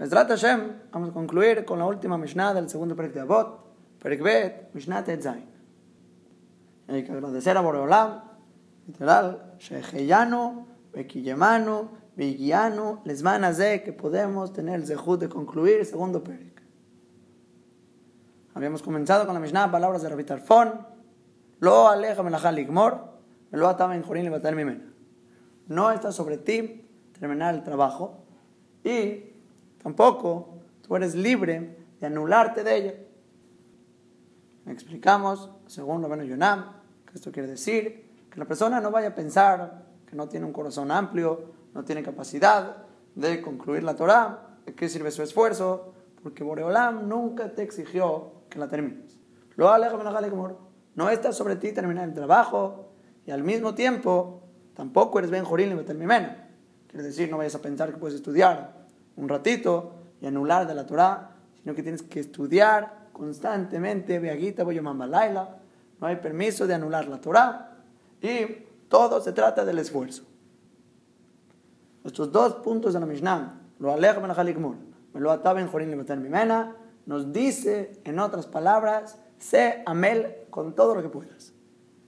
Mesrat Hashem, vamos a concluir con la última Mishnah del segundo Perek de Abot, Perek Bet, Mishnah Tetzain. Hay que agradecer a Boreolam, literal, Sheheyano, Bekiyemano, Beguiano, Lesman Azeh, que podemos tener el zehut de concluir el segundo Perek. Habíamos comenzado con la Mishnah, palabras de Rabbi Tarfon, Lo aleja melachal igmor, me lo ataba en Jorín y mimena. No está sobre ti terminar el trabajo y Tampoco tú eres libre de anularte de ella. Explicamos, según Rabenu Yonam, que esto quiere decir que la persona no vaya a pensar que no tiene un corazón amplio, no tiene capacidad de concluir la Torah, de qué sirve su esfuerzo, porque Boreolam nunca te exigió que la termines. Lo no está sobre ti terminar el trabajo y al mismo tiempo tampoco eres Ben Jorín y Quiere decir, no vayas a pensar que puedes estudiar un ratito y anular de la Torah, sino que tienes que estudiar constantemente, no hay permiso de anular la Torah y todo se trata del esfuerzo. Estos dos puntos de la Mishnah, lo aleja me lo ataba en Jorín Mimena, nos dice, en otras palabras, sé amel con todo lo que puedas.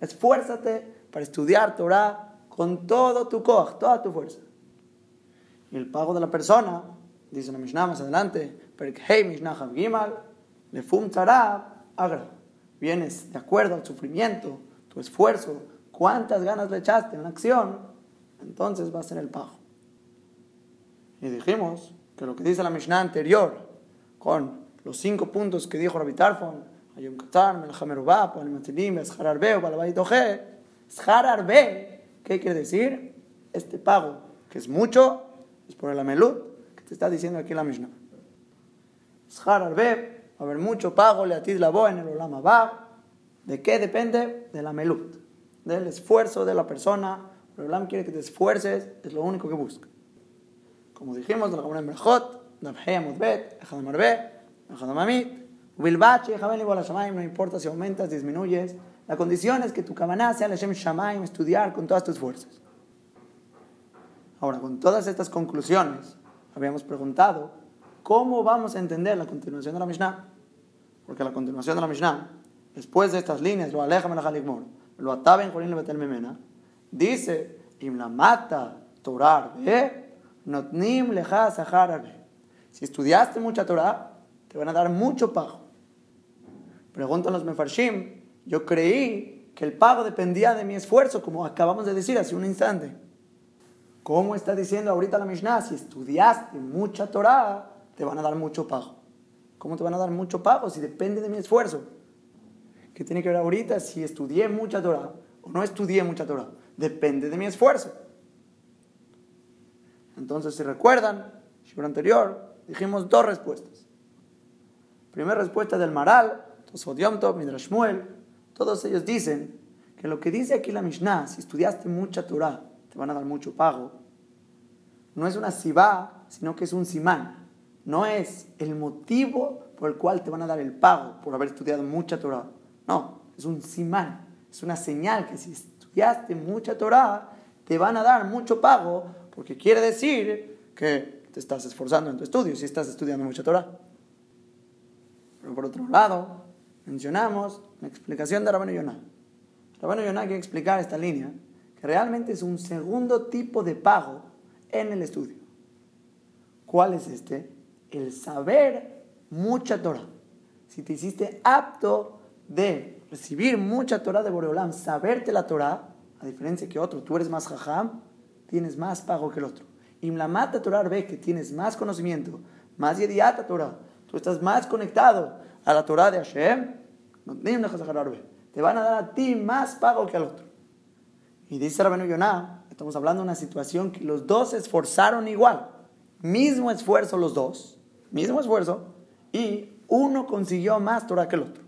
Esfuérzate para estudiar Torah con todo tu koch, toda tu fuerza. Y el pago de la persona dice la Mishnah más adelante, hey Mishnah Gimal, le fum agra. Vienes de acuerdo al sufrimiento, tu esfuerzo, cuántas ganas le echaste en la acción, entonces va a ser el pago. Y dijimos que lo que dice la Mishnah anterior, con los cinco puntos que dijo Rabbi Tarfon, Ayom Katar, Melchamerubá, Palimatilim, Eshararbe, Balabaitoje, Eshararbe, ¿qué quiere decir? Este pago, que es mucho, es por el amelut, está diciendo aquí la Mishnah. Shar Arbe, va a haber mucho pago, le atiz la en el Olama va. ¿De qué depende? De la melut, del esfuerzo de la persona. Pero Olam quiere que te esfuerces, es lo único que busca. Como dijimos, de la Gemara en Berjot, Nabhei Amudbet, Echadam Arbe, Echadam Amit, no importa si aumentas, disminuyes. La condición es que tu cabana sea la Shem Shamayim, estudiar con todas tus fuerzas. Ahora, con todas estas conclusiones, habíamos preguntado, ¿cómo vamos a entender la continuación de la Mishnah? Porque la continuación de la Mishnah, después de estas líneas, lo aleja Melach lo ataba en Jorín Betel Memena, dice, Im la mata Torah notnim leja Si estudiaste mucha Torah, te van a dar mucho pago. Preguntan los Mefarshim, yo creí que el pago dependía de mi esfuerzo, como acabamos de decir hace un instante. ¿Cómo está diciendo ahorita la Mishnah? Si estudiaste mucha Torah, te van a dar mucho pago. ¿Cómo te van a dar mucho pago? Si depende de mi esfuerzo. ¿Qué tiene que ver ahorita si estudié mucha Torah o no estudié mucha Torah? Depende de mi esfuerzo. Entonces, si recuerdan, el anterior, dijimos dos respuestas. Primera respuesta del Maral, Tosfot Tov, todos ellos dicen que lo que dice aquí la Mishnah, si estudiaste mucha Torah, te van a dar mucho pago. No es una sibá, sino que es un simán. No es el motivo por el cual te van a dar el pago por haber estudiado mucha Torah. No, es un simán. Es una señal que si estudiaste mucha Torah, te van a dar mucho pago, porque quiere decir que te estás esforzando en tu estudio si estás estudiando mucha Torah. Pero por otro lado, mencionamos la explicación de Rabino Yonah. Rabino Yonah quiere explicar esta línea realmente es un segundo tipo de pago en el estudio. ¿Cuál es este? El saber mucha Torah. Si te hiciste apto de recibir mucha Torah de Boreolam, saberte la Torah, a diferencia que otro, tú eres más jajam, tienes más pago que el otro. Y la mata Torah ve que tienes más conocimiento, más yediata Torah, tú estás más conectado a la Torah de Hashem, te van a dar a ti más pago que al otro. Y dice Rabenu Yonah, estamos hablando de una situación que los dos se esforzaron igual. Mismo esfuerzo los dos, mismo esfuerzo, y uno consiguió más Torah que el otro.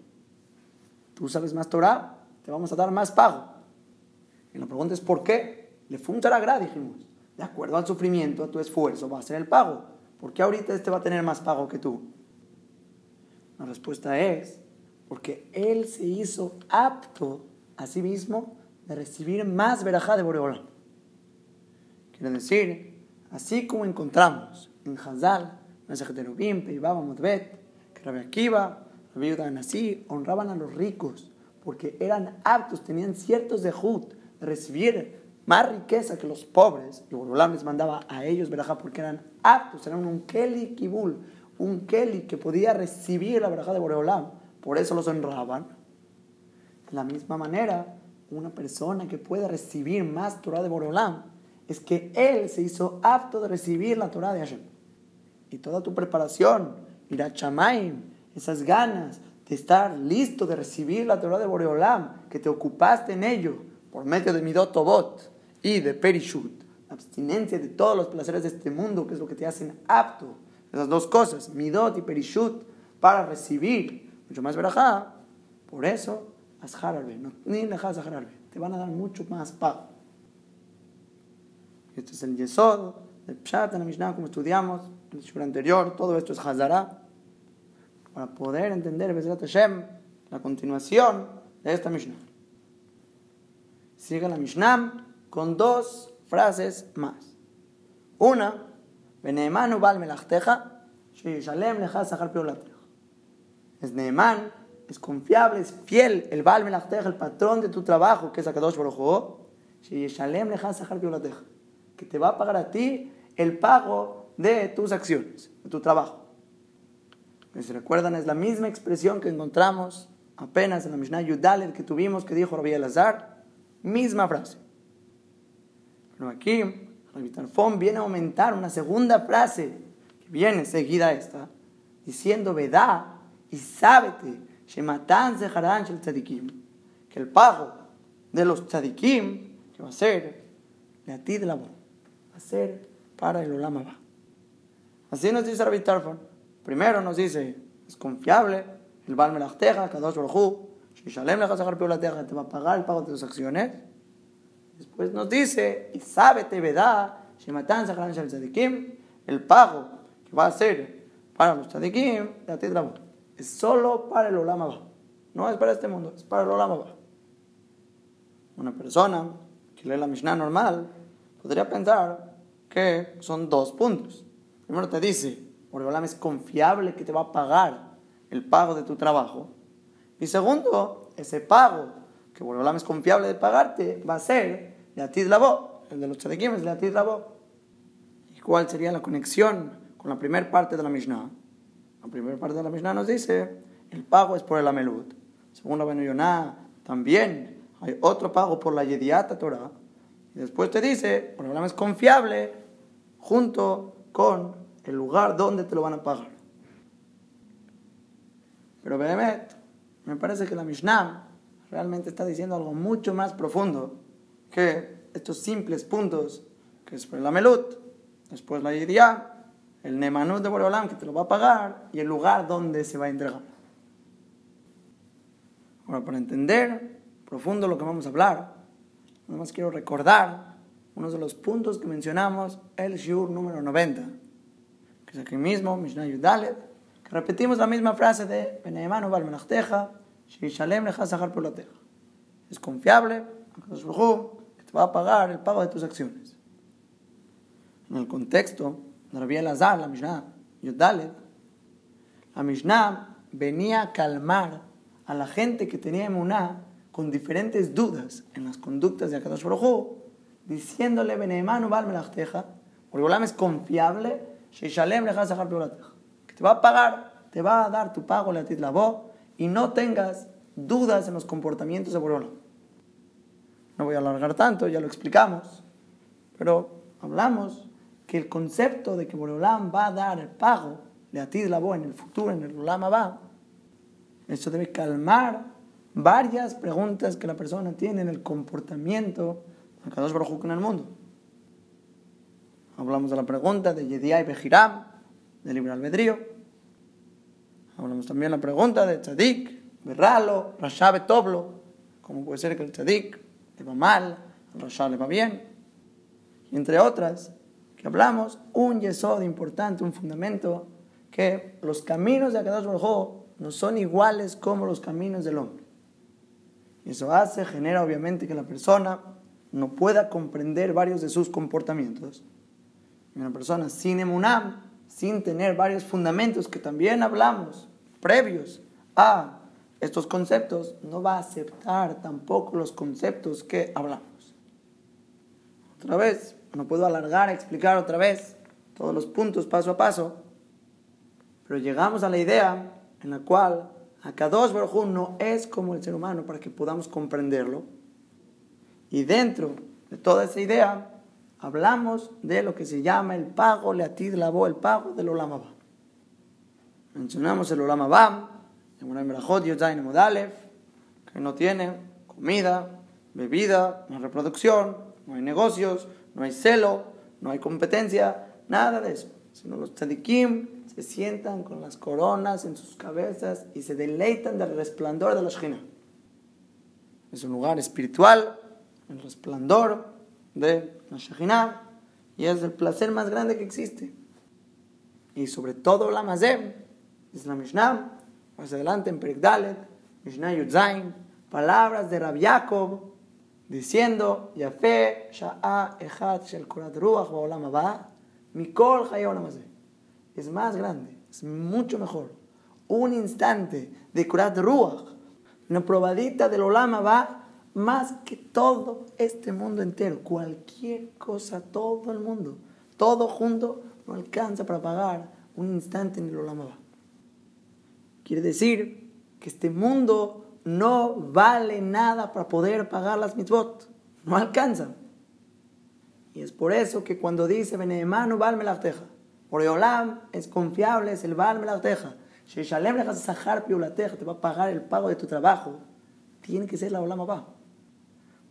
Tú sabes más Torah, te vamos a dar más pago. Y la pregunta es ¿por qué? Le fue un gra, dijimos. De acuerdo al sufrimiento, a tu esfuerzo, va a ser el pago. ¿Por qué ahorita este va a tener más pago que tú? La respuesta es porque él se hizo apto a sí mismo de recibir más verajá de Boreolam. Quiere decir, así como encontramos en Hazal Mesajeterubim, Peibaba, Motbet, que Rabbi Akiva, Rabbi Yudan así, honraban a los ricos porque eran aptos, tenían ciertos de de recibir más riqueza que los pobres. Y Borolam les mandaba a ellos verajá porque eran aptos, eran un Keli Kibul, un Keli que podía recibir la verajá de Borolam. Por eso los honraban. De la misma manera, una persona que pueda recibir más Torah de Borolam es que él se hizo apto de recibir la Torah de Hashem. Y toda tu preparación, ir a Chamaim, esas ganas de estar listo de recibir la Torah de Boreolam, que te ocupaste en ello por medio de Midot Tobot y de Perishut, abstinencia de todos los placeres de este mundo, que es lo que te hacen apto, esas dos cosas, Midot y Perishut, para recibir mucho más verajá, por eso, No, te van a dar mucho más pago. Este es el Yesod, el Pshat en la Mishnah, como estudiamos en el anterior, todo esto es Hazara para poder entender Hashem, la continuación de esta Mishnah. Sigue la Mishnah con dos frases más. Una, Beneemanu bal melachteja, sheyishalem lecha sachar Es Neeman, es confiable, es fiel, el bal melachteja, el patrón de tu trabajo, que es Akadosh sachar que te va a pagar a ti el pago de tus acciones, de tu trabajo. Si recuerdan es la misma expresión que encontramos apenas en la Mishnah Yudalet que tuvimos que dijo Rabbi Elazar, misma frase. Pero aquí Rabbi Tarfón viene a aumentar una segunda frase que viene seguida a esta, diciendo Vedá y sábete, Shematan Zeharan Shel Tzadikim, que el pago de los Tzadikim que va a ser de ti de la va a ser para el Olama Así nos dice Rabbi Tarfón. Primero nos dice, es confiable, el Baal Melachteja, Kadosh Baruj Shishalem Lecha te va a pagar el pago de tus acciones. Después nos dice, y sábete, vedá, Shematan Sacharan Shel Tzadikim, el pago que va a ser para los Tzadikim, es solo para el Olam No es para este mundo, es para el Olam Una persona que lee la Mishnah normal podría pensar que son dos puntos. Primero te dice, Boreolam es confiable que te va a pagar el pago de tu trabajo. Y segundo, ese pago que Boreolam es confiable de pagarte va a ser de Atiz Labo, el de los tzadikim es de Atiz Labo. ¿Y cuál sería la conexión con la primera parte de la Mishnah? La primera parte de la Mishnah nos dice, el pago es por el Amelut. Según la Benoyoná, también hay otro pago por la Yediata Torah. Y después te dice, Boreolam es confiable junto con el lugar donde te lo van a pagar. Pero Behemet, me parece que la Mishnah realmente está diciendo algo mucho más profundo que estos simples puntos, que es por la Melut, después la Yidia, el Nemanut de Boreolam que te lo va a pagar y el lugar donde se va a entregar. Ahora, para entender profundo lo que vamos a hablar, nada más quiero recordar uno de los puntos que mencionamos, el Shur número 90 es aquí mismo, Mishnah Yudalet, que repetimos la misma frase de Beneemanu Val Menachteja, Shalem Lecha Sahar Poloteja. Es confiable, que te va a pagar el pago de tus acciones. En el contexto de Rabbi la Mishnah la Mishnah venía a calmar a la gente que tenía emuná con diferentes dudas en las conductas de Akadosh Baruj diciéndole Beneemanu Val Menachteja, porque es confiable que te va a pagar, te va a dar tu pago la voz y no tengas dudas en los comportamientos de Borolam. No voy a alargar tanto, ya lo explicamos, pero hablamos que el concepto de que Borolam va a dar el pago de la voz en el futuro, en el Olama va, eso debe calmar varias preguntas que la persona tiene en el comportamiento de cada dos en el mundo. Hablamos de la pregunta de Yediá y Bejiram, del libre albedrío. Hablamos también de la pregunta de Tzadik, Berralo, Rashabe Toblo. ¿Cómo puede ser que el Tzadik le va mal, el Rasha le va bien? Entre otras, que hablamos un yesod importante, un fundamento, que los caminos de Akadosh Baruj no son iguales como los caminos del hombre. Y eso hace, genera obviamente que la persona no pueda comprender varios de sus comportamientos una persona sin emunam sin tener varios fundamentos que también hablamos, previos a estos conceptos, no va a aceptar tampoco los conceptos que hablamos. Otra vez, no puedo alargar, explicar otra vez todos los puntos paso a paso, pero llegamos a la idea en la cual Akadosh Baruj no es como el ser humano para que podamos comprenderlo. Y dentro de toda esa idea, hablamos de lo que se llama el pago, leatid lavó el pago del Olamabá. Mencionamos el Olamabá, que no tiene comida, bebida, no hay reproducción, no hay negocios, no hay celo, no hay competencia, nada de eso. Sino los tzadikim se sientan con las coronas en sus cabezas y se deleitan del resplandor de la Shekhinah. Es un lugar espiritual, el resplandor de la Shekhinah, y es el placer más grande que existe. Y sobre todo la Mazem, es la Mishnah, más adelante en Perikdalet, Mishnah Yudzain, palabras de Rab Yaakov, diciendo, Yafé, Sha'a, Echat, Shel Korat Ruach, Ba'olam Abba, Mikol Chayolam Es más grande, es mucho mejor. Un instante de Korat Ruach, una probadita del Olam Abba, más que todo este mundo entero, cualquier cosa, todo el mundo, todo junto, no alcanza para pagar un instante en el Olam Abba. Quiere decir que este mundo no vale nada para poder pagar las mitzvot. No alcanza. Y es por eso que cuando dice Beneemanu Bal Melachteja, Olam es confiable, es el Bal Melachteja. Sheshalem Sahar Piulateja te va a pagar el pago de tu trabajo. Tiene que ser la Olam Abba.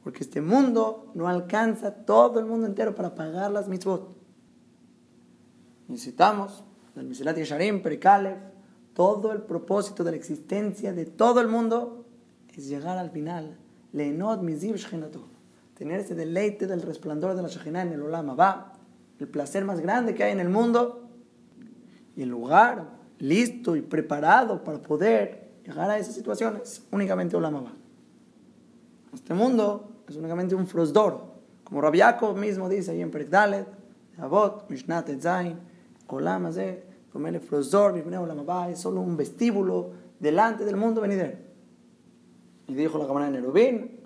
Porque este mundo no alcanza todo el mundo entero para pagar las mitzvot. Necesitamos del Misilat Yesharim, Perikalev, todo el propósito de la existencia de todo el mundo es llegar al final, tener ese deleite del resplandor de la Shekhinah en el Olama va, el placer más grande que hay en el mundo y el lugar listo y preparado para poder llegar a esas situaciones, únicamente Olama va. Este mundo es únicamente un frosdor, como Rabiakov mismo dice ahí en Perikdalet, Avot, Mishnat Zain, Olama es solo un vestíbulo delante del mundo venidero. Y dijo la cámara de Nerubín,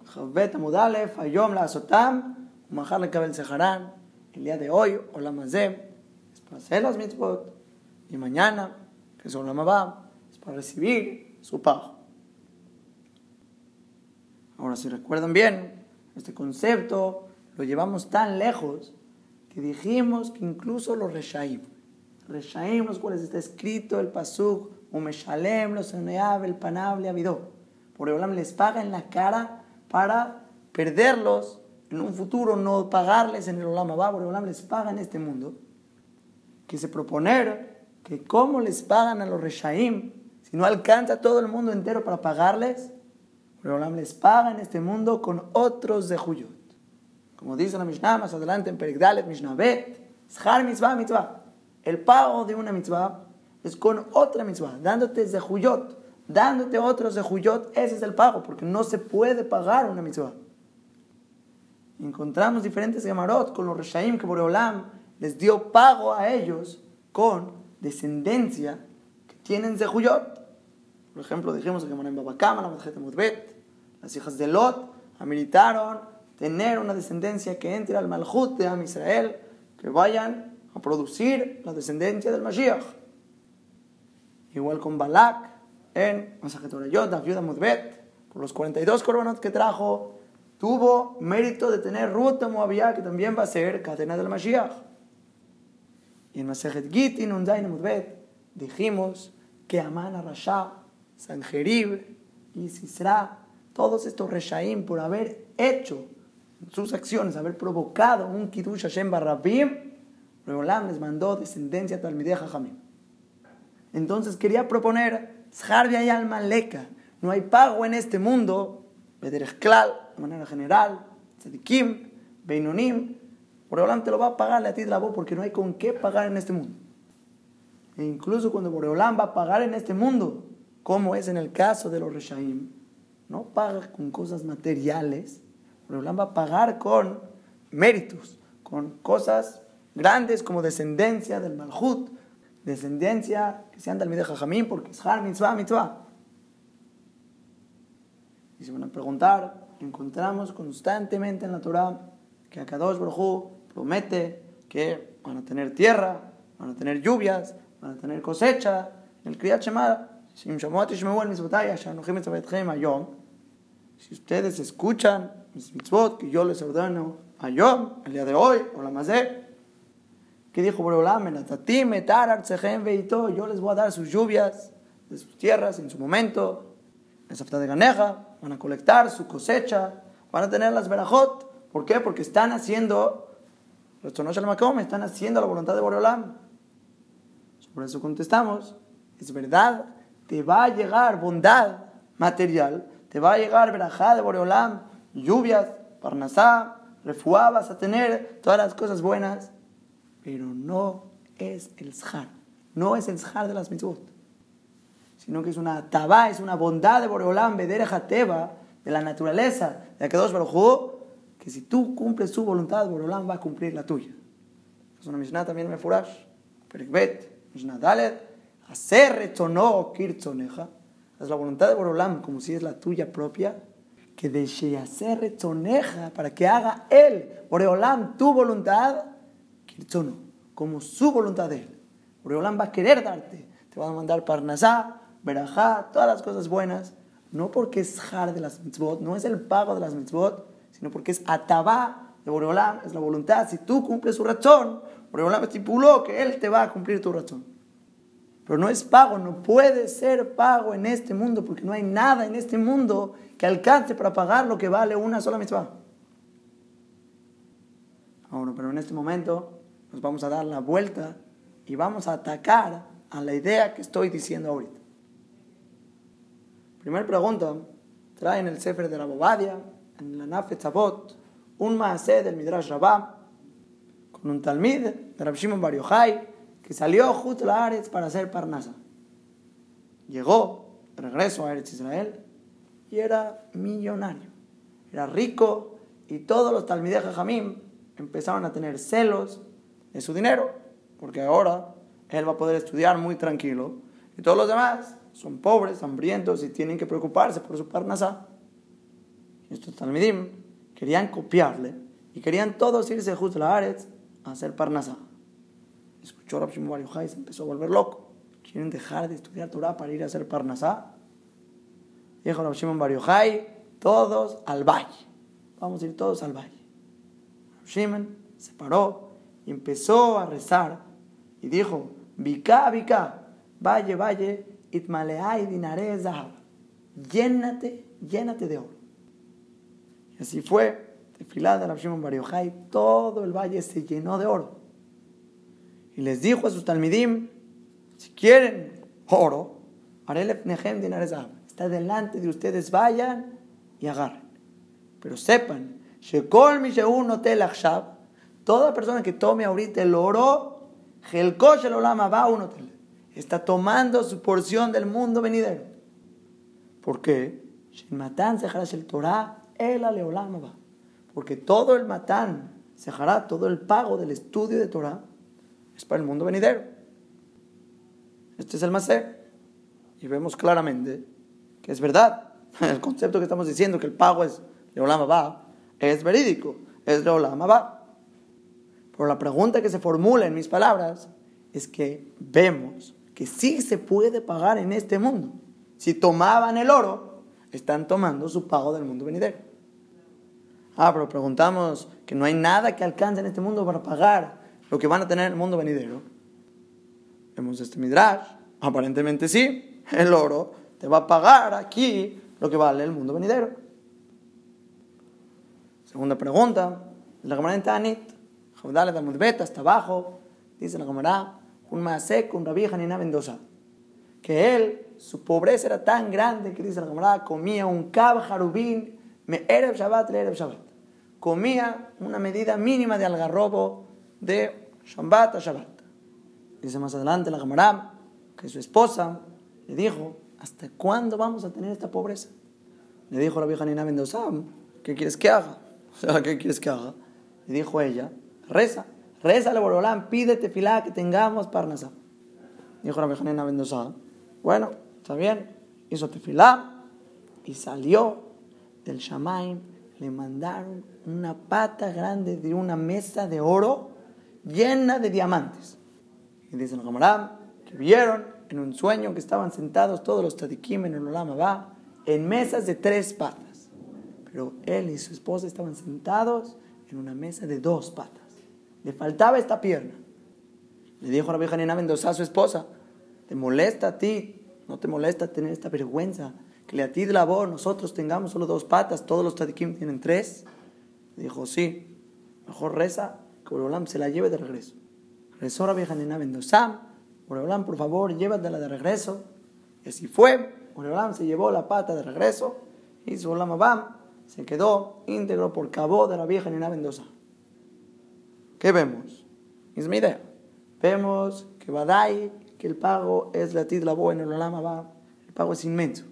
Amudalef, Ayom la Azotam, Mahar le Kabel Seharán, el día de hoy, Olamazem, es para hacer las mitzvot, y mañana, que es Olamabá, es para recibir su pago. Ahora, si recuerdan bien, este concepto lo llevamos tan lejos que dijimos que incluso los Reshaim, Reshaim, los cuales está escrito el pasuk, Umeshalem, los Eneab, el Panable, Abidó. Por Olam les paga en la cara para perderlos en un futuro, no pagarles en el Olam Abba. Por Olam les paga en este mundo. se proponer que cómo les pagan a los Reshaim, si no alcanza todo el mundo entero para pagarles, por Olam les paga en este mundo con otros de Juyot. Como dice la Mishnah más adelante en Perigdalet, Mishnah Bet, Shar Mitzvah Mitzvah. El pago de una mitzvah es con otra mitzvah, dándote zehuyot, dándote otros zehuyot, ese es el pago, porque no se puede pagar una mitzvah. Encontramos diferentes gemarot con los reshaim que Boreolam les dio pago a ellos con descendencia que tienen zehuyot. Por ejemplo, dijimos que en Babakama, la las hijas de Lot ameritaron tener una descendencia que entre al Malhut de Am Israel, que vayan a producir la descendencia del Mashiach. Igual con Balak en Masajetorayot, Ayuda Mudbet, por los 42 coronas que trajo, tuvo mérito de tener Ruta Moabiyah, que también va a ser cadena del Mashiach. Y en Masajet Gitin, Undain Mudbet, dijimos que Amana Rasha, Sanjerib y Sisra, todos estos Reshaim, por haber hecho sus acciones, haber provocado un Kiddush Hashem Barrabim, Reolam les mandó descendencia Talmideh Jamim. Entonces quería proponer, no hay pago en este mundo, de manera general, Tzedikim, Beinonim, Boreolam te lo va a pagar a ti la voz porque no hay con qué pagar en este mundo. E incluso cuando Boreolam va a pagar en este mundo, como es en el caso de los Reshaim, no paga con cosas materiales, Boreolam va a pagar con méritos, con cosas grandes como descendencia del Malhut, descendencia que sean Talmidei Jajamín, porque es Har Mitzvah, Mitzvah. Y se van a preguntar, encontramos constantemente en la Torah que Akadosh Baruj promete que van a tener tierra, van a tener lluvias, van a tener cosecha. El Kriyat Shema, si ustedes escuchan mis mitzvot que yo les ordeno a Yom, el día de hoy, o la mazé, que dijo yo les voy a dar sus lluvias de sus tierras en su momento, esa de ganeja, van a colectar su cosecha, van a tener las verajot. ¿Por qué? Porque están haciendo, están haciendo la voluntad de Boreolam. Por eso contestamos, es verdad, te va a llegar bondad material, te va a llegar verajá de Boreolam, lluvias, parnasá, refuá, vas a tener todas las cosas buenas, pero no es el zhar, no es el zhar de las mitzvot sino que es una tabá, es una bondad de Boreolam, Teba, de la naturaleza de Akadosh Baruj que si tú cumples su voluntad, Boreolam va a cumplir la tuya. Es una Mishnah también me furash, Perikbet, Mishnah Dalet, hacer retono kirtzoneja, es la voluntad de Boreolam como si es la tuya propia, que de hacer retoneja, para que haga él, Boreolam, tu voluntad, kirtzono, como su voluntad de él. Boreolam va a querer darte, te va a mandar parnasá, verajá, todas las cosas buenas, no porque es jar de las mitzvot, no es el pago de las mitzvot, sino porque es atabá de Boreolam, es la voluntad. Si tú cumples su razón, Boreolam estipuló que él te va a cumplir tu razón. Pero no es pago, no puede ser pago en este mundo, porque no hay nada en este mundo que alcance para pagar lo que vale una sola mitzvah. Ahora, pero en este momento nos vamos a dar la vuelta y vamos a atacar a la idea que estoy diciendo ahorita. Primera pregunta, trae en el Sefer de la Bobadia, en la Nafe Tzavot, un maasé del Midrash Rabá, con un talmid de Rab Shimon que salió justo a Aretz para hacer Parnasa. Llegó, regreso a Eretz Israel, y era millonario. Era rico, y todos los talmideh Jamim empezaron a tener celos de su dinero, porque ahora él va a poder estudiar muy tranquilo, y todos los demás son pobres, hambrientos y tienen que preocuparse por su parnasá. Estos talmidim querían copiarle y querían todos irse justo a la Aretz a hacer parnasá. Escuchó Rabbi Shimon y se empezó a volver loco. ¿Quieren dejar de estudiar Torah para ir a hacer parnasá? Dijo Rabbi Shimon todos al valle. Vamos a ir todos al valle. Shimon se paró empezó a rezar y dijo, Vika, Vika, valle, valle, Itmaleai dinaré zahab. Llénate, llénate de oro. Y así fue. Tefilá de Rabshimon Bar todo el valle se llenó de oro. Y les dijo a sus talmidim, si quieren oro, Arelef Nehem dinaré. Está delante de ustedes, vayan y agarren. Pero sepan, Shekol Misheun Achshab, toda persona que tome ahorita el oro, el Olama va un hotel está tomando su porción del mundo venidero. ¿Por qué? el Torah, el Porque todo el matán, hará todo el pago del estudio de Torah, es para el mundo venidero. Este es el Maser. Y vemos claramente que es verdad. El concepto que estamos diciendo, que el pago es Leolama va, es verídico, es Leolama va. Pero la pregunta que se formula en mis palabras es que vemos que sí se puede pagar en este mundo. Si tomaban el oro, están tomando su pago del mundo venidero. Ah, pero preguntamos que no hay nada que alcance en este mundo para pagar lo que van a tener en el mundo venidero. Vemos este midrash, aparentemente sí, el oro te va a pagar aquí lo que vale el mundo venidero. Segunda pregunta, la Gemara en Tanit, hasta abajo, dice la Gemara, un Maasek, un Rabí Hanina Mendoza, que él, su pobreza era tan grande que dice la camarada, comía un cab jarubín, me erev Shabbat, le erev Shabbat. Comía una medida mínima de algarrobo de Shabbat a Shabbat. Dice más adelante la camarada que su esposa le dijo, ¿hasta cuándo vamos a tener esta pobreza? Le dijo la vieja Nina Mendoza, ¿qué quieres que haga? O sea, ¿qué quieres que haga? Le dijo ella, reza. Reza al Borolán, pídete filá que tengamos parnasá. dijo Rabbi Hanina Mendoza, bueno, está bien, hizo tefilá y salió del Shamaim, le mandaron una pata grande de una mesa de oro llena de diamantes. Y dicen los que vieron en un sueño que estaban sentados todos los tadikim en el Olama va en mesas de tres patas. Pero él y su esposa estaban sentados en una mesa de dos patas. Le faltaba esta pierna. Le dijo a la vieja Nina Mendoza a su esposa, ¿te molesta a ti? ¿No te molesta tener esta vergüenza? Que a ti de la voz nosotros tengamos solo dos patas, todos los tadikim tienen tres. Le dijo, sí, mejor reza que Borolam se la lleve de regreso. Rezó la vieja Nina Mendoza, Borolam, por favor, llévatela de regreso. Y así fue, Borolam se llevó la pata de regreso y su Bam se quedó íntegro por cabo de la vieja Nina Mendoza. ¿Qué vemos? Es mi idea. Vemos que Badai, que el pago es la la en el Olama va, el pago es inmenso,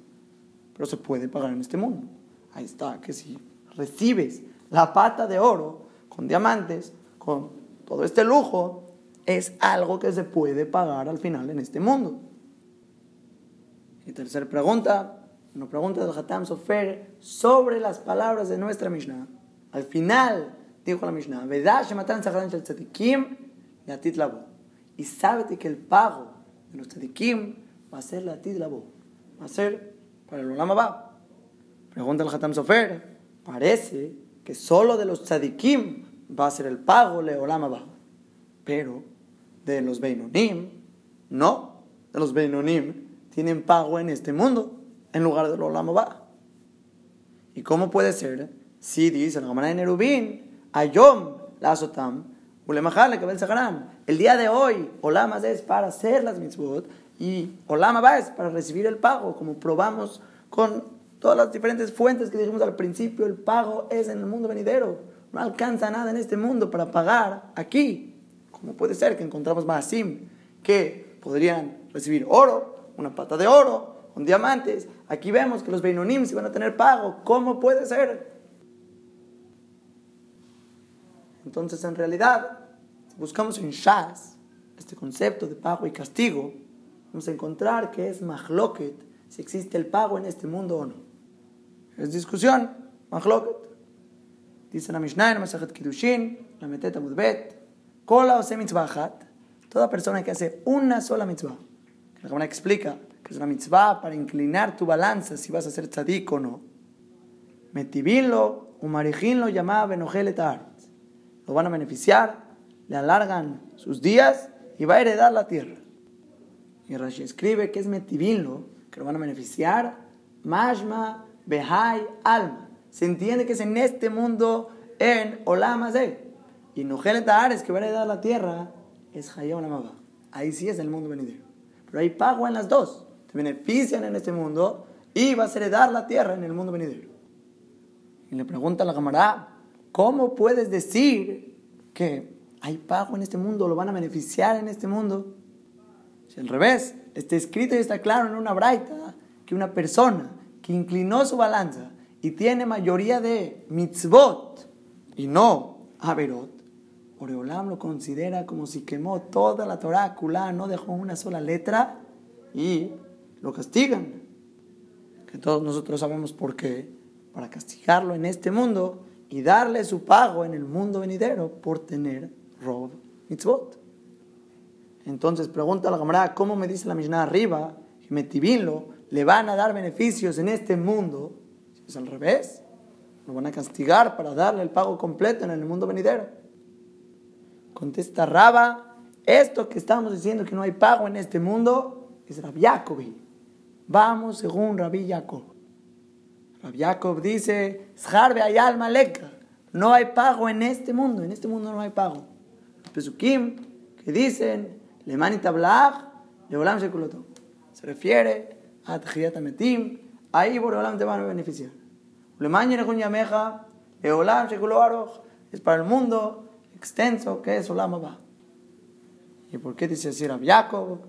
pero se puede pagar en este mundo. Ahí está, que si recibes la pata de oro con diamantes, con todo este lujo, es algo que se puede pagar al final en este mundo. Y tercera pregunta, una pregunta del Hatam Sofer sobre las palabras de nuestra Mishnah. Al final dijo la Mishnah, y sábete que el pago de los tzadikim va a ser la labo, va a ser para el Olam Abba. Pregunta el Hatam Sofer, parece que solo de los tzadikim va a ser el pago le Olam Abba. Pero de los Beinonim, no, de los Beinonim tienen pago en este mundo en lugar del Olam Abba. ¿Y cómo puede ser? Si dice la Gamara de Nerubín, Ayom la Sotam, el día de hoy, Olam es para hacer las mitzvot y Olam es para recibir el pago, como probamos con todas las diferentes fuentes que dijimos al principio, el pago es en el mundo venidero. No alcanza nada en este mundo para pagar aquí. ¿Cómo puede ser que encontramos Maasim que podrían recibir oro, una pata de oro, con diamantes? Aquí vemos que los Beinonim se van a tener pago. ¿Cómo puede ser? Entonces, en realidad, si buscamos en Shas este concepto de pago y castigo, vamos a encontrar que es mahloket si existe el pago en este mundo o no. Es discusión, mahloket. Dice la Mishnah en Masachet Kiddushin, la Meteta Mudbet, Kola o mitzvahat, toda persona que hace una sola mitzvah, la Gemara explica que es una mitzvah para inclinar tu balanza si vas a ser tzadik o no. Metibinlo, umarijinlo, llamaba Benojelet Lo van a beneficiar, le alargan sus días y va a heredar la tierra. Y Rashi escribe que es metibinlo, que lo van a beneficiar, mashma, behai, alma. Se entiende que es en este mundo, en Olamazé. Y Nojelet Ares, que va a heredar la tierra, es Hayom Lamaba. Ahí sí es el mundo venidero. Pero hay pago en las dos. Te benefician en este mundo y vas a heredar la tierra en el mundo venidero. Y le pregunta a la camarada, ¿cómo puedes decir que hay pago en este mundo, lo van a beneficiar en este mundo? Si al revés, está escrito y está claro en una braita que una persona que inclinó su balanza y tiene mayoría de mitzvot y no averot, Oreolam lo considera como si quemó toda la Torah, Kulá, no dejó una sola letra y lo castigan. Que todos nosotros sabemos por qué. Para castigarlo en este mundo y darle su pago en el mundo venidero por tener rob mitzvot. Entonces pregunta la camarada, ¿cómo me dice la Mishnah arriba? Que le van a dar beneficios en este mundo. Es al revés, lo van a castigar para darle el pago completo en el mundo venidero. Contesta Raba, esto que estamos diciendo que no hay pago en este mundo es Rabbi Vamos según Rabbi Jacob. Jacob dice, No hay pago en este mundo, en este mundo no hay pago. Pesukim que dicen, Lemani Tablach, Leolam Shekuloto. Se refiere a Tejiyat Metim, ahí Boreolam te van a beneficiar. Lemani Nechun Yameja, Leolam Shekulo es para el mundo extenso que es Olam Abba. ¿Y por qué dice así Rabbi Jacob?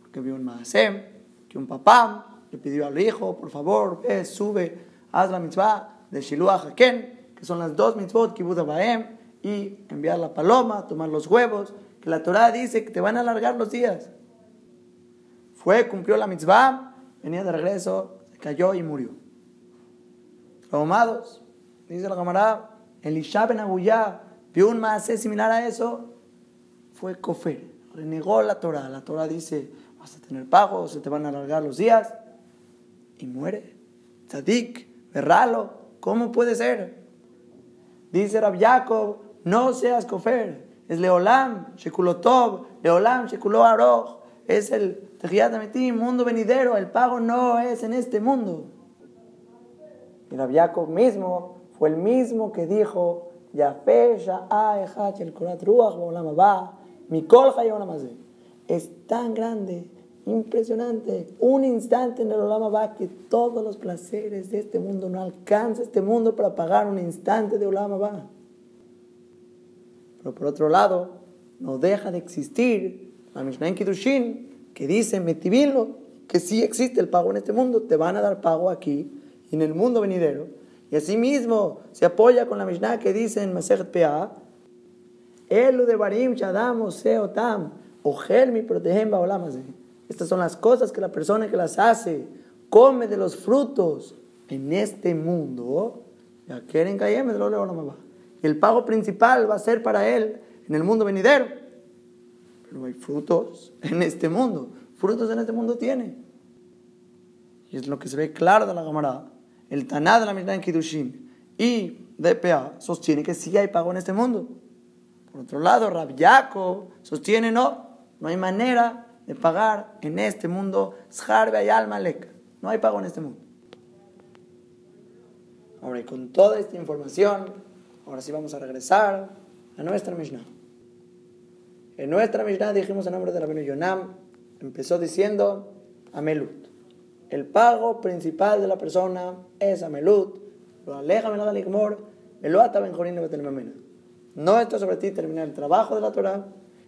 Porque vio un Maasem, que un papá le pidió al hijo, por favor, ve, sube, haz la mitzvah de Shiluah Haken, que son las dos mitzvot, Kibbutz Baem, y enviar la paloma, tomar los huevos, que la Torah dice que te van a alargar los días. Fue, cumplió la mitzvah, venía de regreso, se cayó y murió. Traumados, dice la camarada, Elisha ben Aguyá vio un más similar a eso, fue Kofer, renegó la Torah. La Torah dice, vas a tener pago, se te van a alargar los días, y muere. Tzadik, berralo, ¿cómo puede ser? Dice Rab Jacob, no seas Kofer, es Leolam, Shekulotov, Leolam, Shekulo Aroch, es el Tejiat mundo venidero, el pago no es en este mundo. Y Rab Jacob mismo fue el mismo que dijo, es tan grande, impresionante, un instante en el Olama que todos los placeres de este mundo no alcanza este mundo para pagar un instante de Olama va. Pero por otro lado, no deja de existir la Mishnah en Kiddushin que dice, Metivilo, que sí existe el pago en este mundo, te van a dar pago aquí en el mundo venidero. Y asimismo se apoya con la Mishnah que dice en Masechet Pea, Elu de Barim Shadam Seotam, Ogel mi protejem Estas son las cosas que la persona que las hace come de los frutos en este mundo. Ya quieren Y el pago principal va a ser para él en el mundo venidero. Pero hay frutos en este mundo. Frutos en este mundo tiene. Y es lo que se ve claro de la camarada el Taná de la Mishnah en Kiddushin y DPA sostiene que sí hay pago en este mundo. Por otro lado, Rab Yaakov sostiene no, no hay manera de pagar en este mundo y Almalek. No hay pago en este mundo. Ahora, y con toda esta información, ahora sí vamos a regresar a nuestra Mishnah. En nuestra Mishnah dijimos el nombre de Rabino Yonam, empezó diciendo Amelut. El pago principal de la persona es Amelut. Lo aleja me me lo ata No está sobre ti terminar el trabajo de la Torah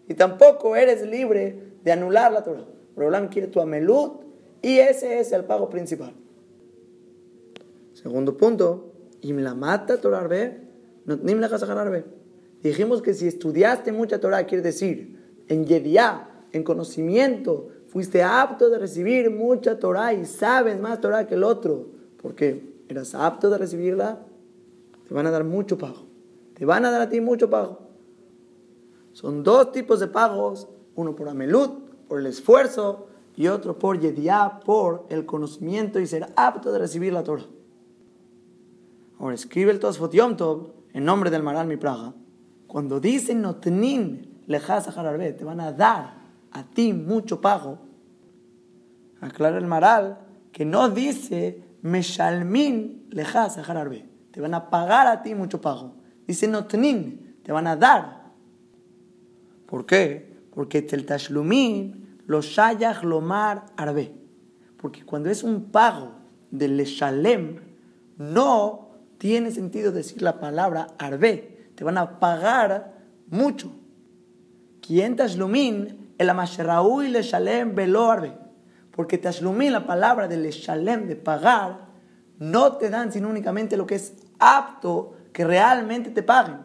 y tampoco eres libre de anular la Torah. Rolam quiere tu Amelut y ese es el pago principal. Segundo punto, la mata Torah Dijimos que si estudiaste mucha Torah, quiere decir en Yediá, en conocimiento, fuiste apto de recibir mucha Torah y sabes más Torah que el otro, porque eras apto de recibirla, te van a dar mucho pago. Te van a dar a ti mucho pago. Son dos tipos de pagos, uno por Amelut, por el esfuerzo, y otro por Yediá, por el conocimiento y ser apto de recibir la Torah. Ahora escribe el Tosfot Yom Tov en nombre del Maral Mi Praga. Cuando dicen Notnin lejas te van a dar a ti mucho pago, aclara el Maral que no dice Meshalmin lejas arbe. Te van a pagar a ti mucho pago. Dice Notnin, te van a dar. ¿Por qué? Porque el Tashlumin lo shayach lomar arbe. Porque cuando es un pago del Leshalem, no tiene sentido decir la palabra arbe. Te van a pagar mucho. ¿Quién Tashlumin? El y Leshalem velo arbe. Porque Tashlumín, la palabra de Leshalem, de pagar, no te dan sino únicamente lo que es apto que realmente te paguen.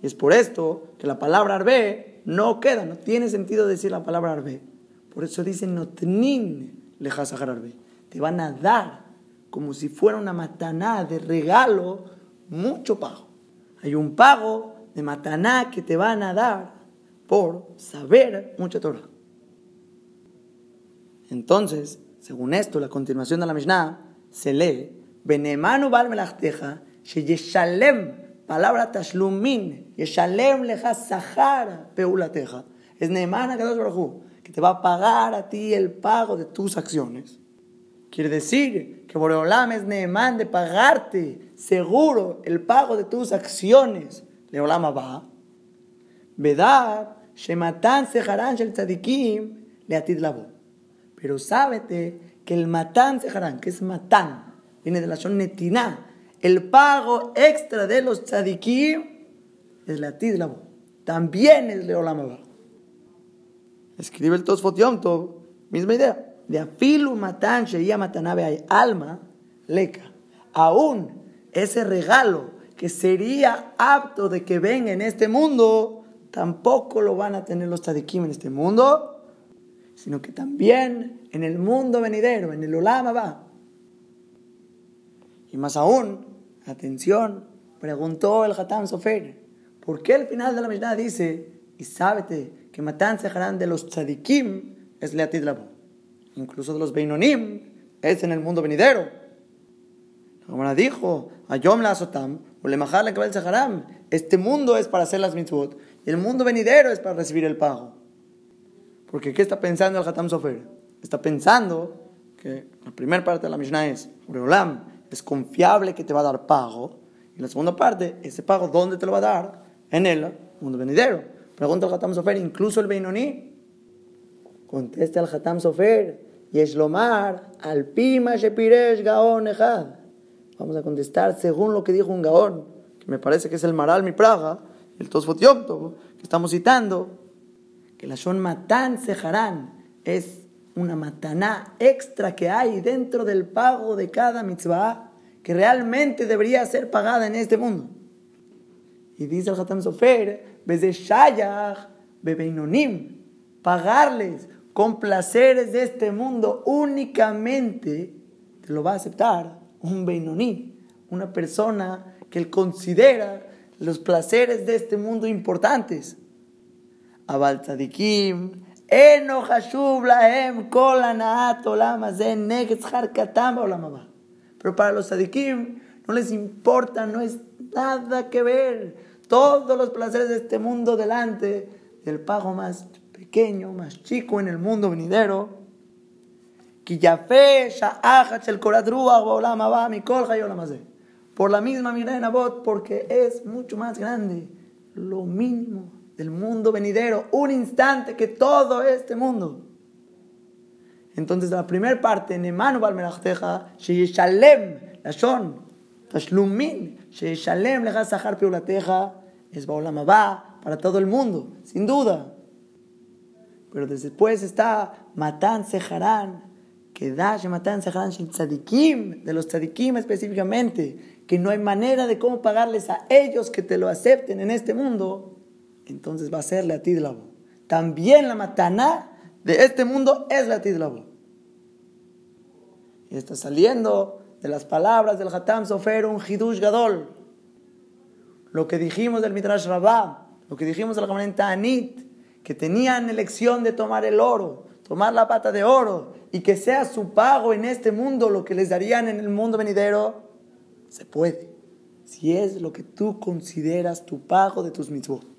Y es por esto que la palabra arbe no queda, no tiene sentido decir la palabra arbe. Por eso dicen notnin lejas arbe. Te van a dar como si fuera una mataná de regalo, mucho pago. Hay un pago de mataná que te van a dar por saber mucha Torah. Entonces, según esto, la continuación de la Mishnah se lee, Benemanu bal melachteja, yeshalem, palabra tashlumin, yeshalem leja sahara peulateja. Es Neemana que te va a pagar a ti el pago de tus acciones. Quiere decir que Boreolam es Neemán de pagarte seguro el pago de tus acciones. Leolama va. Vedar, Shematan Seharan Shel Tzadikim, Leatid Labo. Pero sábete que el matán sejarán, que es matán, viene de la son netina. El pago extra de los tzadikim es la tidlabo. También es leolamaba. Escribe el Tosfot Yom Tov, misma idea. De afilu matán sheía matanabe hay alma leca. Aún ese regalo que sería apto de que venga en este mundo, tampoco lo van a tener los tzadikim en este mundo sino que también en el mundo venidero, en el Olama va. Y más aún, atención, preguntó el Hatam Sofer, ¿por qué al final de la Mishnah dice, y sábete que matan sejarán de los tzadikim es leatid labo, incluso de los beinonim es en el mundo venidero? La dijo, ayom la asotam, o le majar la cabel sejaram, este mundo es para hacer las mitzvot, y el mundo venidero es para recibir el pago. Porque ¿qué está pensando el Hatam Sofer? Está pensando que la primera parte de la Mishnah es, Ureolam, es confiable que te va a dar pago, y la segunda parte, ese pago, ¿dónde te lo va a dar? En el mundo venidero. Pregunta el Hatam Sofer, incluso el Beinoní. Contesta el Hatam Sofer, Yeshlomar, al Pima Shepiresh Gaon Ejad. Vamos a contestar según lo que dijo un Gaón, que me parece que es el Maral Mi Praga, el Tosfot que estamos citando, que la Shon Matan Sejarán es una mataná extra que hay dentro del pago de cada mitzvah que realmente debería ser pagada en este mundo. Y dice el Hatam Sofer, Bebeinonim, pagarles con placeres de este mundo únicamente te lo va a aceptar un Beinoní, una persona que él considera los placeres de este mundo importantes. Abal Tzadikim, Eno Hashuv Lahem Kol Anaat Olam Pero para los tzadikim no les importa, no es nada que ver. Todos los placeres de este mundo delante del pago más pequeño, más chico en el mundo venidero. Por la misma mirada en Abot, porque es mucho más grande, lo mínimo del mundo venidero, un instante que todo este mundo. Entonces, la primera parte, Nemanu Balmerachteja, Sheyeshalem, Lashon, Tashlumin, Sheyeshalem, Leja Sahar Piulateja, es Baolamabá, para todo el mundo, sin duda. Pero después está Matan Seharán, que da Matan Seharán Tzadikim, de los Tzadikim específicamente, que no hay manera de cómo pagarles a ellos que te lo acepten en este mundo, entonces va a ser la Tidlabo. También la Mataná de este mundo es la Tidlabo. Y está saliendo de las palabras del Hatam Sofer un Hidush Gadol. Lo que dijimos del Midrash Rabbah, lo que dijimos de la comunidad Anit, que tenían elección de tomar el oro, tomar la pata de oro y que sea su pago en este mundo lo que les darían en el mundo venidero, se puede. Si es lo que tú consideras tu pago de tus mitzvot.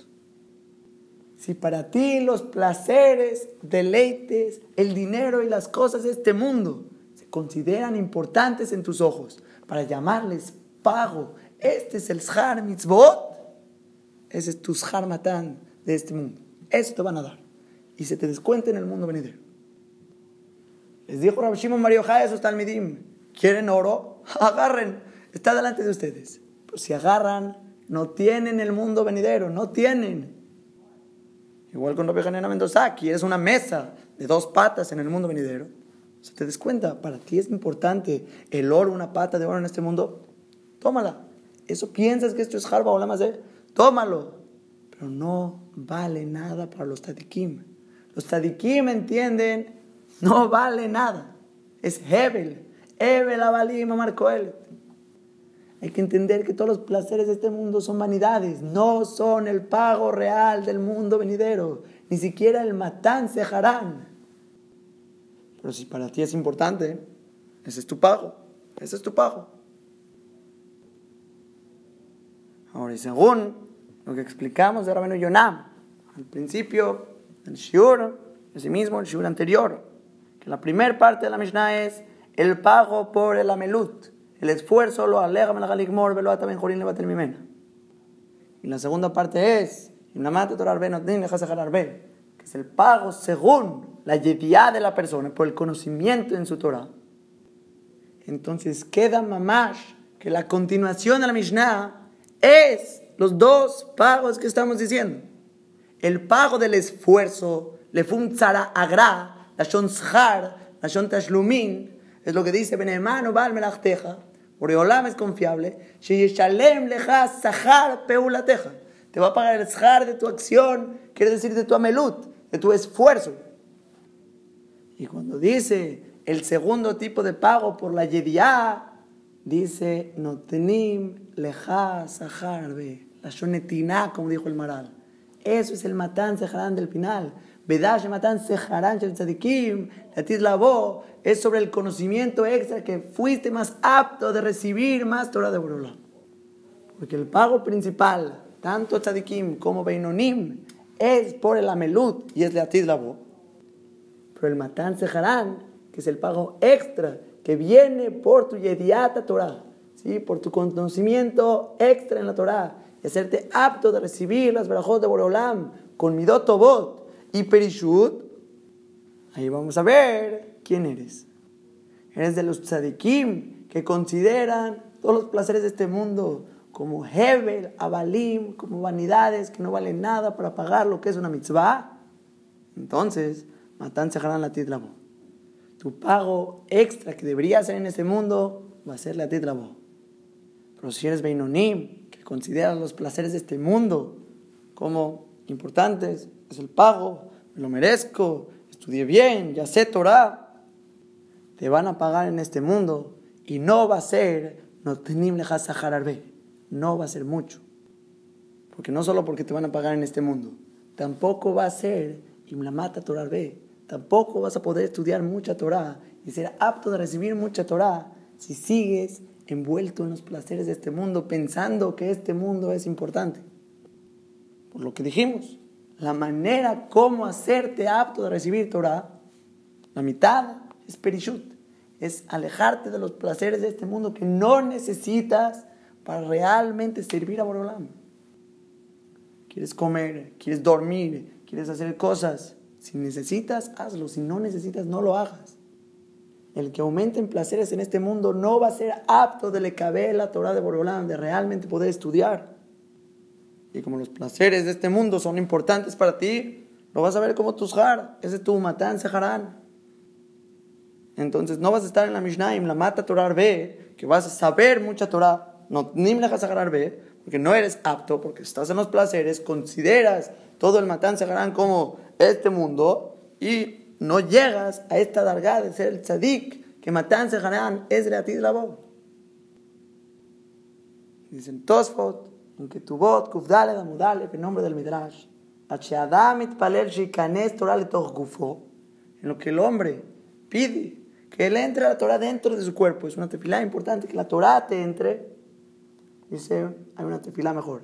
Si para ti los placeres, deleites, el dinero y las cosas de este mundo se consideran importantes en tus ojos para llamarles pago, este es el Shar Mitzvot, ese es tu Shar Matan de este mundo. Eso te van a dar. Y se te descuenta en el mundo venidero. Les dijo Rabbi Shimon Mario a esos talmidim, ¿quieren oro? Agarren, está delante de ustedes. Pero si agarran, no tienen el mundo venidero, no tienen. Igual con Rabbi Hanena Mendoza, quieres una mesa de dos patas en el mundo venidero. Se te descuenta, para ti es importante el oro, una pata de oro en este mundo, tómala. Eso piensas que esto es harba o la de, tómalo pero no vale nada para los tadikim. Los tadikim entienden, no vale nada. Es Hebel, Hebel Abalim Marco Hay que entender que todos los placeres de este mundo son vanidades, no son el pago real del mundo venidero, ni siquiera el matán harán. Pero si para ti es importante, ese es tu pago, ese es tu pago. Ahora, y según lo que explicamos de Rabenu Yonam, al principio del Shiur, así mismo el Shiur anterior, que la primera parte de la Mishnah es el pago por el amelut, el esfuerzo lo melagaligmor velo ataben jorin le mimena. Y la segunda parte es, que es el pago según la yedía de la persona, por el conocimiento en su Torah. Entonces queda mamash que la continuación de la Mishnah es los dos pagos que estamos diciendo. El pago del esfuerzo, le tzara agra, la shon shar, la shon tashlumin, es lo que dice Benemano Bal Melachteja, Oreolam es confiable. Te va a pagar el shar de tu acción, quiere decir de tu amelut, de tu esfuerzo. Y cuando dice el segundo tipo de pago por la yediá, dice, no tenim leja sahar la shonetina, como dijo el maral. Eso es el matán sejarán del final. Es sobre el conocimiento extra que fuiste más apto de recibir más Torah de Borolam. Porque el pago principal, tanto tzadikim como beinonim, es por el amelut y es la voz. Pero el matán sejarán, que es el pago extra que viene por tu yediata Torah, ¿sí? por tu conocimiento extra en la Torah, y hacerte apto de recibir las verajot de Borolam con midot tobot y perishut, ahí vamos a ver quién eres. Eres de los tzadikim que consideran todos los placeres de este mundo como Hebel, Abalim, como vanidades que no valen nada para pagar lo que es una mitzvah. Entonces, Matan Seharan la Titlabo. Tu pago extra que debería hacer en este mundo va a ser la Titlabo. Pero si eres Beinonim, consideras los placeres de este mundo como importantes, es el pago, me lo merezco, estudié bien, ya sé Torah, te van a pagar en este mundo y no va a ser, no no va a ser mucho. Porque no solo porque te van a pagar en este mundo, tampoco va a ser mata Torah tampoco vas a poder estudiar mucha Torah y ser apto de recibir mucha Torah si sigues envuelto en los placeres de este mundo, pensando que este mundo es importante. Por lo que dijimos, la manera como hacerte apto de recibir Torah, la mitad es perishut, es alejarte de los placeres de este mundo que no necesitas para realmente servir a Borolam. Quieres comer, quieres dormir, quieres hacer cosas. Si necesitas, hazlo. Si no necesitas, no lo hagas el que aumente en placeres en este mundo no va a ser apto de le caber la Torah de Borolán, de realmente poder estudiar. Y como los placeres de este mundo son importantes para ti, lo vas a ver como tus har, ese es tu matán sejarán. Entonces no vas a estar en la Mishnah, en la mata Torah B, que vas a saber mucha Torah, no ni agarrar B, porque no eres apto, porque estás en los placeres, consideras todo el matán sejarán como este mundo y no llegas a esta darga de ser el tzadik que matan Sejarán es reatid la voz. Dicen Tosfot, en que tu voz, kufdale da mudale, en nombre del Midrash, en lo que el hombre pide que él entre a la Torah dentro de su cuerpo. Es una tefilá importante que la Torah te entre. Dice, hay una tefilá mejor.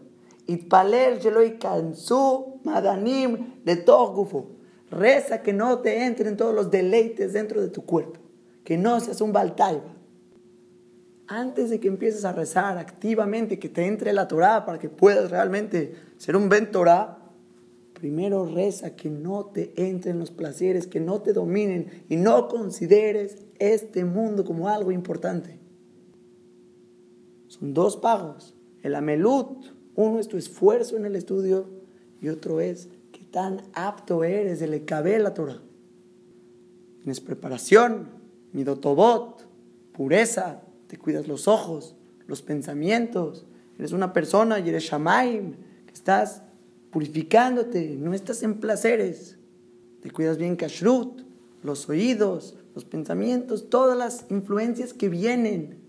Madanim le gufo Reza que no te entren todos los deleites dentro de tu cuerpo. Que no seas un baltaiba. Antes de que empieces a rezar activamente, que te entre la Torah para que puedas realmente ser un Ben Torah, primero reza que no te entren los placeres, que no te dominen y no consideres este mundo como algo importante. Son dos pagos. El amelut, uno es tu esfuerzo en el estudio y otro es tan apto eres de le cabe la Torah. Tienes preparación, midotobot, pureza, te cuidas los ojos, los pensamientos, eres una persona y eres shamaim, que estás purificándote, no estás en placeres, te cuidas bien kashrut, los oídos, los pensamientos, todas las influencias que vienen,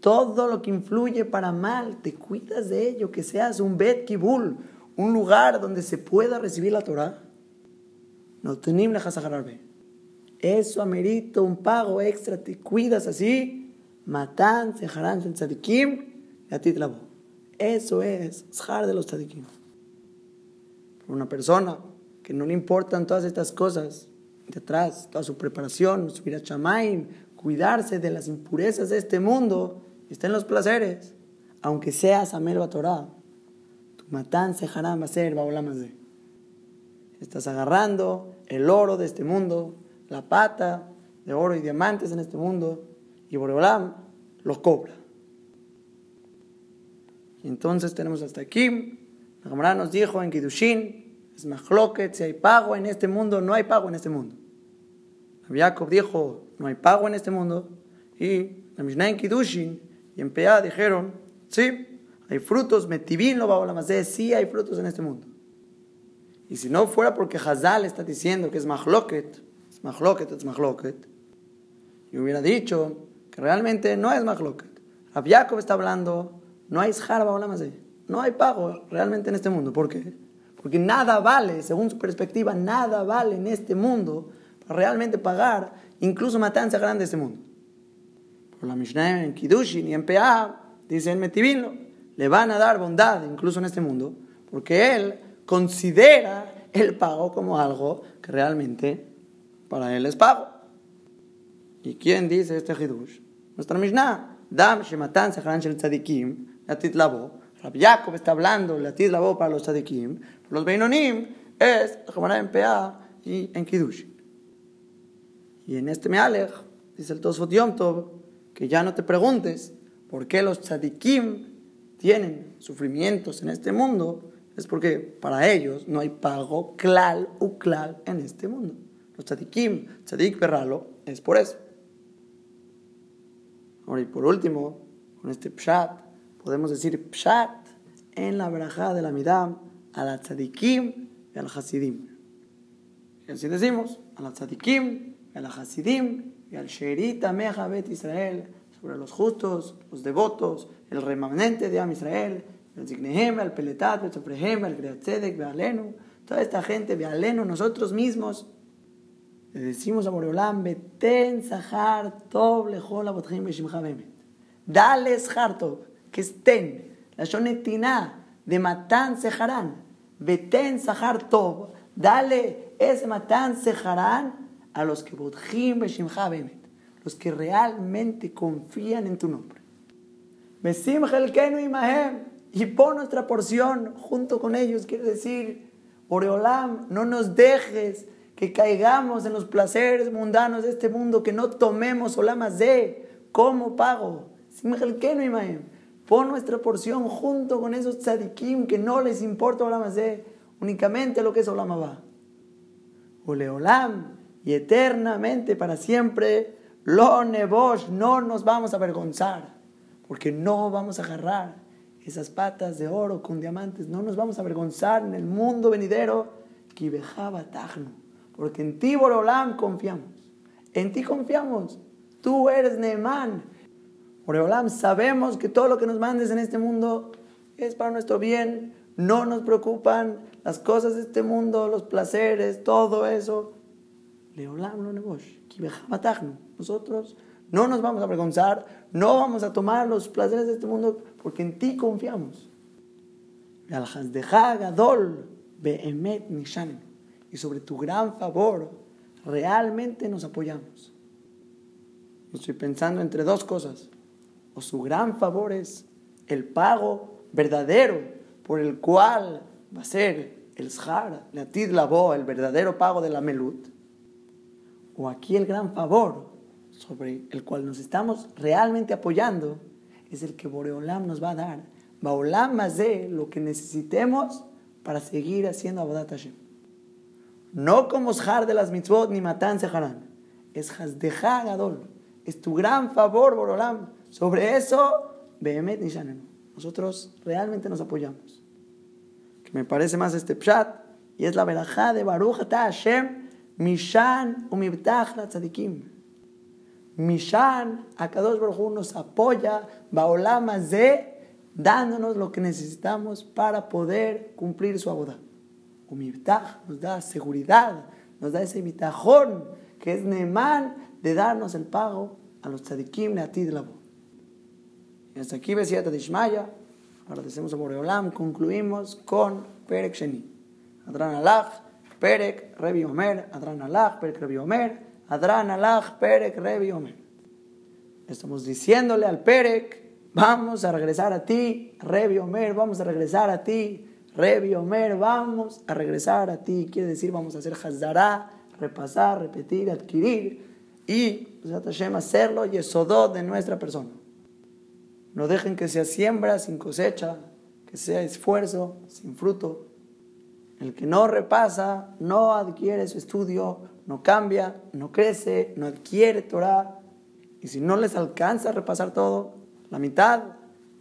todo lo que influye para mal, te cuidas de ello, que seas un bet kibul, un lugar donde se pueda recibir la Torah, no tenim Eso amerita un pago extra, te cuidas así, matan, sejarán, tzadikim, a ti Eso es shar de los tzadikim. Una persona que no le importan todas estas cosas detrás, toda su preparación, subir a chamaim, cuidarse de las impurezas de este mundo, está en los placeres, aunque seas Amel Torah Matán Seharam va a ser de. Estás agarrando el oro de este mundo, la pata de oro y diamantes en este mundo, y Boreolam los cobra. Y entonces tenemos hasta aquí. La Gemara nos dijo en Kidushin, es Mahloket, si hay pago en este mundo, no hay pago en este mundo. Jacob dijo, no hay pago en este mundo. Y la Mishnah en Kidushin y en Pea dijeron, sí, hay frutos, metivin lo va a sí hay frutos en este mundo. Y si no fuera porque Hazal está diciendo que es mahloket, es mahloket, es mahloket. Y hubiera dicho que realmente no es mahloket. Rab Jacob está hablando, no hay scharba o más no hay pago realmente en este mundo. ¿Por qué? Porque nada vale, según su perspectiva, nada vale en este mundo para realmente pagar incluso matanza grande de este mundo. Por la Mishnah en Kiddushin y en PA, dice en Metivino, le van a dar bondad incluso en este mundo, porque él considera el pago como algo que realmente para él es pago. ¿Y quién dice este Hidush? Nuestra Mishnah, Dam Shematan Saharan Shel Tzadikim, Latit Labo. Rabbi Jacob está hablando, Latit Labo para los Tzadikim, los Beinonim es la en PA y en Kiddush. Y en este Mealech, dice el Tosfot Yom Tov, que ya no te preguntes por qué los Tzadikim tienen sufrimientos en este mundo, es porque para ellos no hay pago clal u clal en este mundo. Los tzadikim, tzadik perralo, es por eso. Ahora, y por último, con este pshat, podemos decir pshat en la verajá de la midam a la tzadikim y al hasidim. Y así decimos, a la tzadikim y a la hasidim y al sherita meja bet Israel, sobre los justos, los devotos, el remanente de Am Israel, el Zignehem, el Peletat, el Sofrehem, el Greatzedek, Bealenu, toda esta gente, Bealenu, nosotros mismos, le decimos a Boreolam, Beten Sahar Tov Lechol Abotchim Beshimcha Bemet. Dale Sahar Tov, que estén, la shonetina de Matan Seharan, Beten Sahar Tov, dale ese Matan Seharan a los que Botchim Beshimcha Bemet, los que realmente confían en tu nombre. Besim Helkenu Imahem, y pon nuestra porción junto con ellos. Quiere decir, Oreolam, no nos dejes que caigamos en los placeres mundanos de este mundo, que no tomemos Olamas de como pago. Pon nuestra porción junto con esos tzadikim que no les importa Olamas de, únicamente lo que es Olamabá. Oleolam, y eternamente, para siempre, lo nevosh, no nos vamos a avergonzar, porque no vamos a agarrar esas patas de oro con diamantes. No nos vamos a avergonzar en el mundo venidero. Porque en ti, Boreolam, confiamos. En ti confiamos. Tú eres Neemán. Boreolam, sabemos que todo lo que nos mandes en este mundo es para nuestro bien. No nos preocupan las cosas de este mundo, los placeres, todo eso. Leolam lo Nosotros no nos vamos a avergonzar, no vamos a tomar los placeres de este mundo porque en ti confiamos. Y sobre tu gran favor realmente nos apoyamos. Estoy pensando entre dos cosas. O su gran favor es el pago verdadero por el cual va a ser el Shar, la Tidlabo, el verdadero pago de la Melut. O aquí el gran favor sobre el cual nos estamos realmente apoyando es el que Boreolam nos va a dar. Baolam de lo que necesitemos para seguir haciendo Abodat Hashem. No como Shar de las mitzvot ni Matan Seharan. Es Hasdeja Gadol. Es tu gran favor, Boreolam. Sobre eso, Behemet Nishanen. Nosotros realmente nos apoyamos. Que me parece más este pshat. Y es la verajá de Baruch Hashem. Mishan umibtach la tzadikim. Mishan, Akadosh Baruj nos apoya, Baolama de dándonos lo que necesitamos para poder cumplir su aboda. Nos da seguridad, nos da ese bitajón que es Neemán de darnos el pago a los tzadikim de ti de la Y hasta aquí, Besiata de Ishmaya. Agradecemos a Boreolam. Concluimos con Perek Sheni. Adran Alach, Perek Revi Omer, Adran Alach, Perek Revi Omer. Adran Alach Perek Revi Omer. Estamos diciéndole al Perek, vamos a regresar a ti, Revi Omer, vamos a regresar a ti, Revi Omer, vamos a regresar a ti. Quiere decir, vamos a hacer Hazdará, repasar, repetir, adquirir y, Hashem, hacerlo y esodot de nuestra persona. No dejen que sea siembra sin cosecha, que sea esfuerzo sin fruto. El que no repasa, no adquiere su estudio, no cambia, no crece, no adquiere Torah. Y si no les alcanza a repasar todo, la mitad,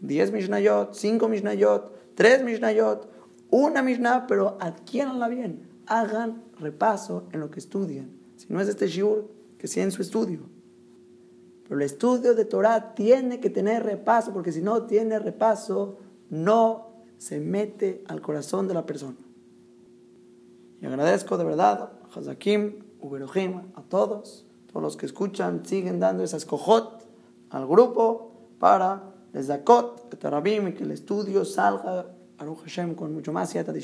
10 Mishnayot, 5 Mishnayot, 3 Mishnayot, una Mishnah, pero adquiéranla bien. Hagan repaso en lo que estudian. Si no es este shiur, que sea en su estudio. Pero el estudio de Torah tiene que tener repaso, porque si no tiene repaso, no se mete al corazón de la persona. Y agradezco de verdad a Hazakim, Uberohim, a todos, todos los que escuchan, siguen dando esas cojot al grupo para les zakot, y que el estudio salga, Aruch Hashem, con mucho más yata de